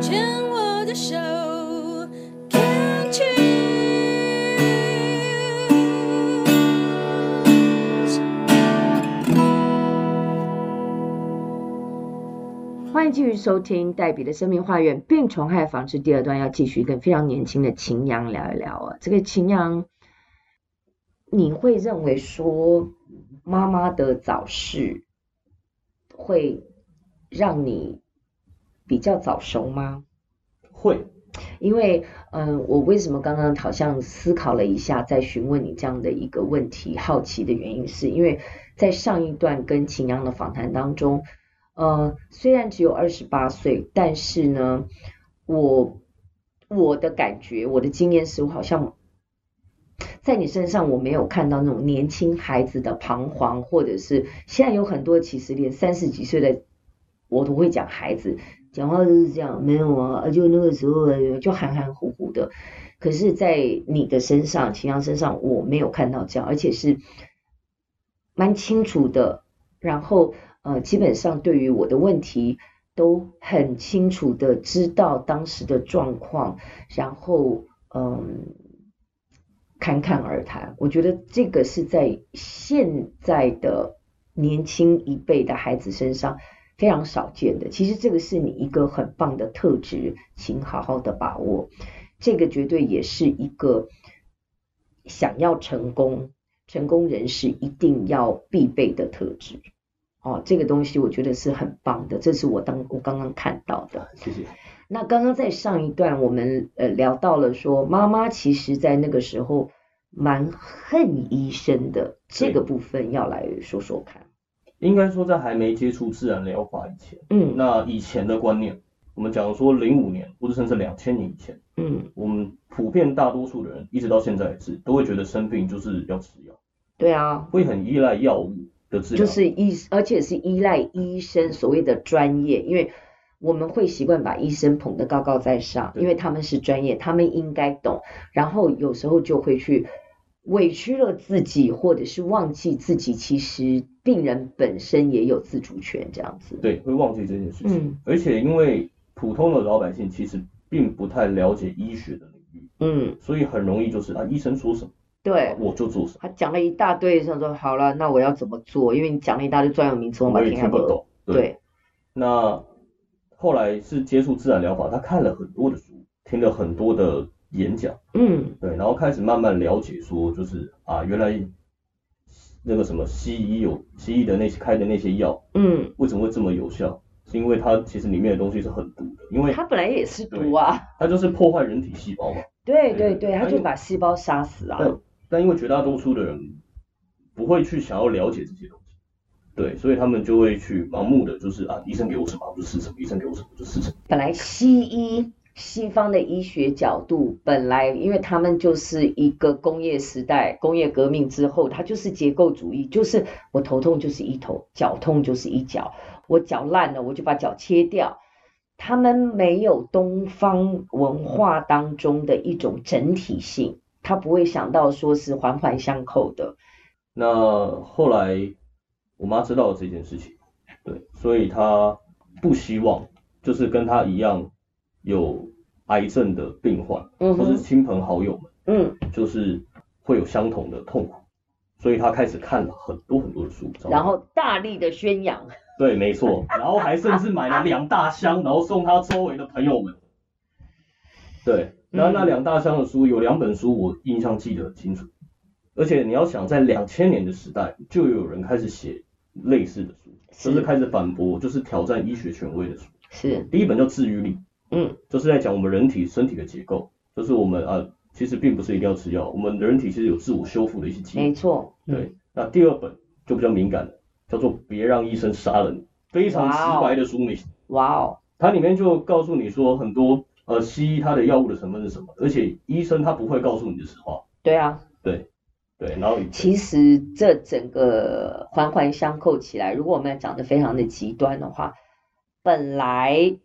牵我的手，Can't choose。欢迎继续收听黛比的生命花园病虫害防治第二段，要继续跟非常年轻的擎羊聊一聊啊。这个擎羊，你会认为说妈妈的早逝会让你比较早熟吗？会，因为嗯、呃，我为什么刚刚好像思考了一下，在询问你这样的一个问题，好奇的原因是因为在上一段跟秦阳的访谈当中。呃，虽然只有二十八岁，但是呢，我我的感觉，我的经验是我好像在你身上我没有看到那种年轻孩子的彷徨，或者是现在有很多其实连三十几岁的我都会讲孩子讲话都是这样，没有啊，就那个时候就含含糊糊的。可是，在你的身上，擎羊身上我没有看到这样，而且是蛮清楚的，然后。呃，基本上对于我的问题都很清楚的知道当时的状况，然后嗯，侃侃而谈。我觉得这个是在现在的年轻一辈的孩子身上非常少见的。其实这个是你一个很棒的特质，请好好的把握。这个绝对也是一个想要成功、成功人士一定要必备的特质。哦，这个东西我觉得是很棒的，这是我当我刚刚看到的。谢谢。那刚刚在上一段我们呃聊到了说，妈妈其实在那个时候蛮恨医生的，这个部分要来说说看。应该说在还没接触自然疗法以前，嗯，那以前的观念，我们讲说零五年或者甚至两千年以前，嗯，我们普遍大多数的人一直到现在也是都会觉得生病就是要吃药，对啊，会很依赖药物的治疗。就是医，而且是依赖医生所谓的专业，因为我们会习惯把医生捧得高高在上，因为他们是专业，他们应该懂。然后有时候就会去委屈了自己，或者是忘记自己，其实病人本身也有自主权，这样子。对，会忘记这件事情。嗯。而且因为普通的老百姓其实并不太了解医学的领域，嗯，所以很容易就是啊，医生说什么。对，我就做什么。他讲了一大堆，想说好了，那我要怎么做？因为你讲了一大堆专有名词，我也听不懂。对，对，那后来是接触自然疗法，他看了很多的书，听了很多的演讲，嗯，对，然后开始慢慢了解，说就是啊，原来那个什么西医有西医的那些开的那些药，嗯，为什么会这么有效？是因为它其实里面的东西是很毒的，因为它本来也是毒啊，它就是破坏人体细胞嘛。对对对，它就把细胞杀死啊。但因为绝大多数的人不会去想要了解这些东西，对，所以他们就会去盲目的就是啊，医生给我什么我就吃什么，医生给我什么就吃什么。本来西医西方的医学角度，本来因为他们就是一个工业时代，工业革命之后，它就是结构主义，就是我头痛就是一头，脚痛就是一脚，我脚烂了我就把脚切掉。他们没有东方文化当中的一种整体性。他不会想到说是环环相扣的。那后来我妈知道了这件事情，对，所以她不希望就是跟她一样有癌症的病患，嗯，或是亲朋好友们，嗯，就是会有相同的痛苦，所以他开始看了很多很多的书，然后大力的宣扬。对，没错，然后还甚至买了两大箱，然后送他周围的朋友们。对。那那两大箱的书，有两本书我印象记得很清楚，而且你要想在两千年的时代，就有人开始写类似的书，就是开始反驳，就是挑战医学权威的书。是。第一本叫《治愈力》，嗯，就是在讲我们人体身体的结构，就是我们啊，其实并不是一定要吃药，我们人体其实有自我修复的一些机会。没错。对。那第二本就比较敏感了，叫做《别让医生杀了你》，非常直白的书名。哇哦。它里面就告诉你说很多。呃，西医它的药物的成分是什么？而且医生他不会告诉你的实话。对啊，对对，然后其实这整个环环相扣起来，如果我们讲的非常的极端的话，本来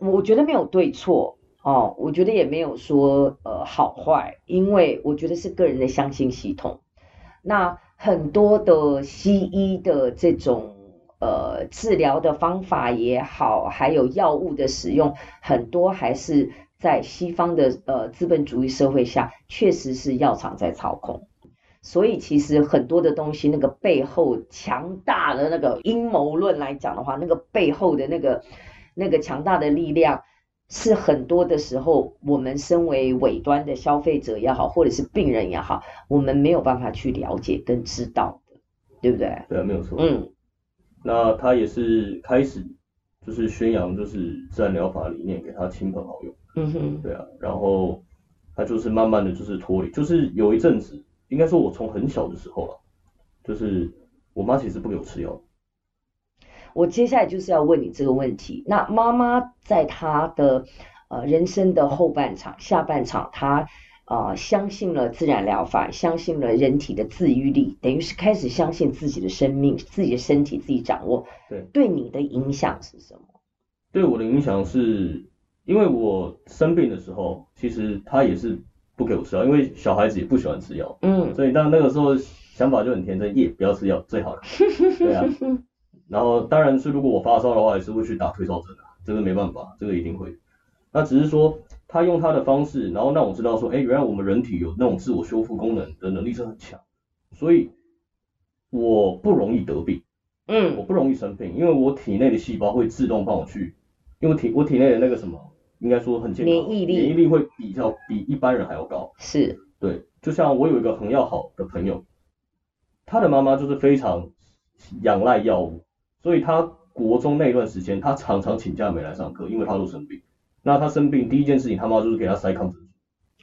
我觉得没有对错哦，我觉得也没有说呃好坏，因为我觉得是个人的相信系统。那很多的西医的这种呃治疗的方法也好，还有药物的使用，很多还是在西方的呃资本主义社会下，确实是药厂在操控。所以其实很多的东西，那个背后强大的那个阴谋论来讲的话，那个背后的那个那个强大的力量。是很多的时候，我们身为尾端的消费者也好，或者是病人也好，我们没有办法去了解跟知道的，对不对？对啊，没有错。嗯，那他也是开始就是宣扬就是自然疗法理念给他亲朋好友。嗯哼。对啊，然后他就是慢慢的就是脱离，就是有一阵子，应该说我从很小的时候啊，就是我妈其实不给我吃药。我接下来就是要问你这个问题。那妈妈在她的呃人生的后半场、下半场，她呃相信了自然疗法，相信了人体的自愈力，等于是开始相信自己的生命、自己的身体自己掌握。对，对你的影响是什么？对我的影响是，因为我生病的时候，其实她也是不给我吃药，因为小孩子也不喜欢吃药。嗯。所以当那个时候想法就很天真，耶，不要吃药最好了。对啊。然后当然是如果我发烧的话，也是会去打退烧针的，这个没办法，这个一定会。那只是说他用他的方式，然后让我知道说，哎，原来我们人体有那种自我修复功能的能力是很强，所以我不容易得病，嗯，我不容易生病，因为我体内的细胞会自动帮我去，因为体我体内的那个什么，应该说很健康，免疫力，免疫力会比较比一般人还要高，是，对，就像我有一个很要好的朋友，他的妈妈就是非常仰赖药物。所以他国中那段时间，他常常请假没来上课，因为他都生病。那他生病第一件事情，他妈就是给他塞抗生素。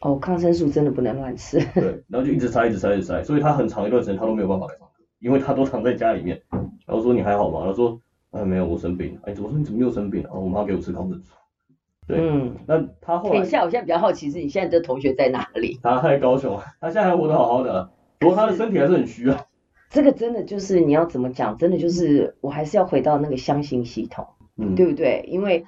哦，抗生素真的不能乱吃。对，然后就一直塞，一直塞，一直塞。所以他很长一段时间他都没有办法来上课，因为他都躺在家里面。然后说你还好吗？他说哎没有，我生病了。哎，我说你怎么又生病了？哦，我妈给我吃抗生素。对，嗯，那他后来。等一下，我现在比较好奇是，你现在的同学在哪里？他在高雄，他现在还活得好好的，不过他的身体还是很虚啊。这个真的就是你要怎么讲？真的就是我还是要回到那个相信系统，嗯，对不对？因为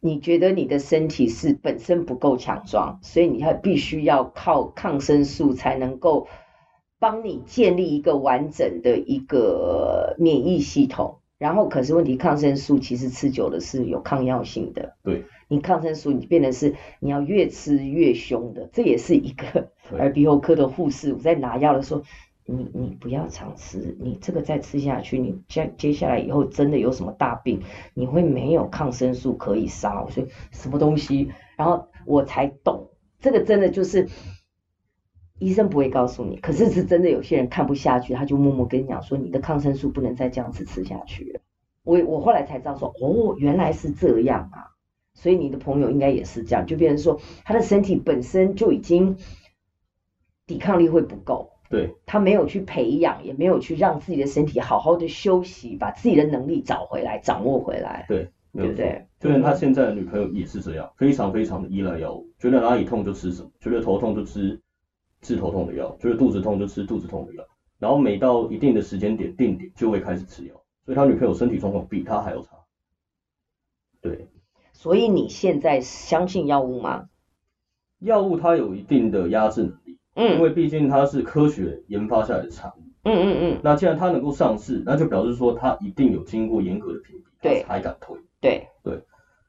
你觉得你的身体是本身不够强壮，所以你还必须要靠抗生素才能够帮你建立一个完整的一个免疫系统。然后可是问题，抗生素其实吃久了是有抗药性的。对，你抗生素你变得是你要越吃越凶的，这也是一个耳鼻喉科的护士我在拿药的时候。你你不要常吃，你这个再吃下去，你接接下来以后真的有什么大病，你会没有抗生素可以杀。所以什么东西，然后我才懂，这个真的就是医生不会告诉你，可是是真的有些人看不下去，他就默默跟你讲说，你的抗生素不能再这样子吃下去了。我我后来才知道说，哦，原来是这样啊，所以你的朋友应该也是这样，就变成说他的身体本身就已经抵抗力会不够。对，他没有去培养，也没有去让自己的身体好好的休息，把自己的能力找回来，掌握回来。对，对不对？就连他现在的女朋友也是这样，非常非常的依赖药物，觉得哪里痛就吃什么，觉得头痛就吃治头痛的药，觉得肚子痛就吃肚子痛的药，然后每到一定的时间点定点就会开始吃药，所以他女朋友身体状况比他还要差。对。所以你现在相信药物吗？药物它有一定的压制能力。嗯，因为毕竟它是科学研发下来的产物。嗯嗯嗯。那既然它能够上市，那就表示说它一定有经过严格的评比，对，才敢推。对对。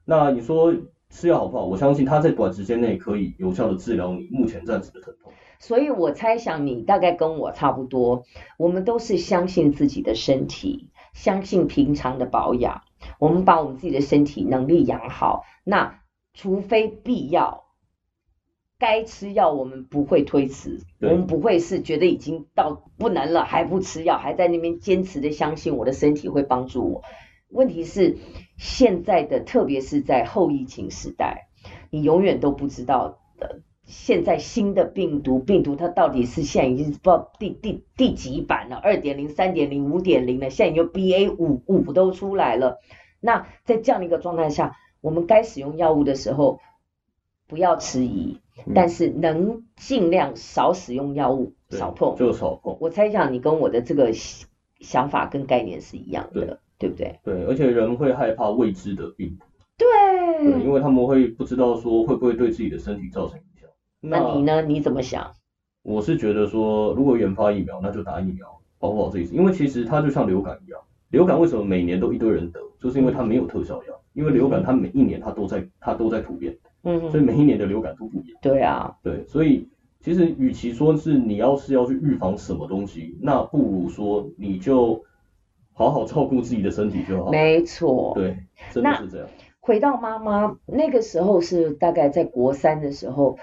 那你说吃药好不好？我相信它在短时间内可以有效的治疗你目前暂时的疼痛。所以我猜想你大概跟我差不多，我们都是相信自己的身体，相信平常的保养，我们把我们自己的身体能力养好。那除非必要。该吃药，我们不会推迟，我们不会是觉得已经到不能了还不吃药，还在那边坚持的相信我的身体会帮助我。问题是现在的，特别是在后疫情时代，你永远都不知道的。现在新的病毒，病毒它到底是现在已经不知道第第第几版了，二点零、三点零、五点零了，现在有 BA 五五都出来了。那在这样的一个状态下，我们该使用药物的时候，不要迟疑。但是能尽量少使用药物，少碰，就少碰。我猜想你跟我的这个想法跟概念是一样的，对，对不对？对，而且人会害怕未知的病毒，对，对，因为他们会不知道说会不会对自己的身体造成影响。那，那你呢？你怎么想？我是觉得说，如果研发疫苗，那就打疫苗，保护好自己。因为其实它就像流感一样，流感为什么每年都一堆人得，就是因为它没有特效药，因为流感它每一年它都在它都在突变，嗯，所以每一年的流感都不一样。对啊，对，所以其实与其说是你要是要去预防什么东西，那不如说你就好好照顾自己的身体就好。没错，对，真的是这样。回到妈妈那个时候是大概在国三的时候，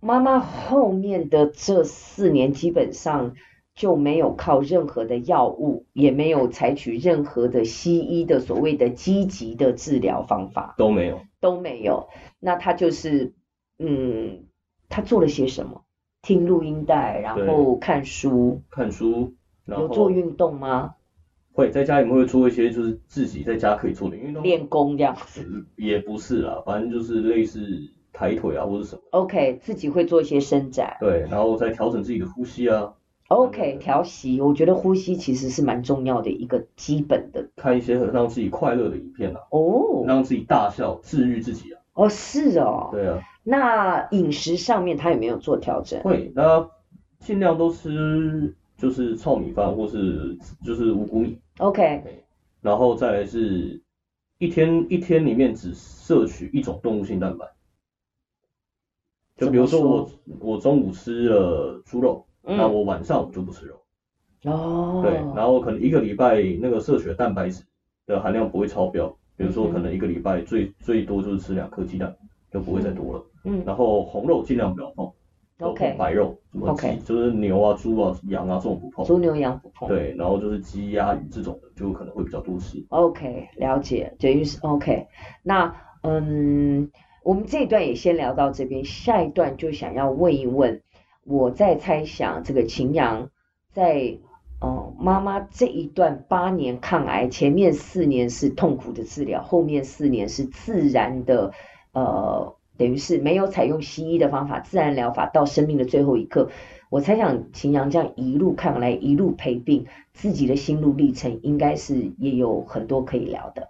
妈妈后面的这四年基本上。就没有靠任何的药物，也没有采取任何的西医的所谓的积极的治疗方法，都没有，都没有。那他就是，嗯，他做了些什么？听录音带，然后看书，看书，有做运动吗？会，在家里面会做一些就是自己在家可以做的运动，练功这样子。也不是啦，反正就是类似抬腿啊或者什么。OK，自己会做一些伸展。对，然后再调整自己的呼吸啊。OK，调息，我觉得呼吸其实是蛮重要的一个基本的。看一些让自己快乐的影片啊，哦，让自己大笑，治愈自己啊。哦，是哦。对啊。那饮食上面他有没有做调整？会，那尽量都吃就是糙米饭或是就是五谷米。OK。然后再来是一天一天里面只摄取一种动物性蛋白。就比如说我我中午吃了猪肉。那我晚上就不吃肉，哦，对，然后可能一个礼拜那个摄取的蛋白质的含量不会超标，比如说可能一个礼拜最最多就是吃两颗鸡蛋，就不会再多了，嗯，然后红肉尽量不要碰，OK，白肉，OK，就是牛啊、猪啊、羊啊这种不碰，猪牛羊不碰，对，然后就是鸡鸭鱼这种的就可能会比较多吃，OK，了解，等于是 OK，那嗯，我们这一段也先聊到这边，下一段就想要问一问。我在猜想，这个秦阳在哦妈妈这一段八年抗癌，前面四年是痛苦的治疗，后面四年是自然的，呃，等于是没有采用西医的方法，自然疗法到生命的最后一刻。我猜想秦阳这样一路抗癌，一路陪病，自己的心路历程应该是也有很多可以聊的。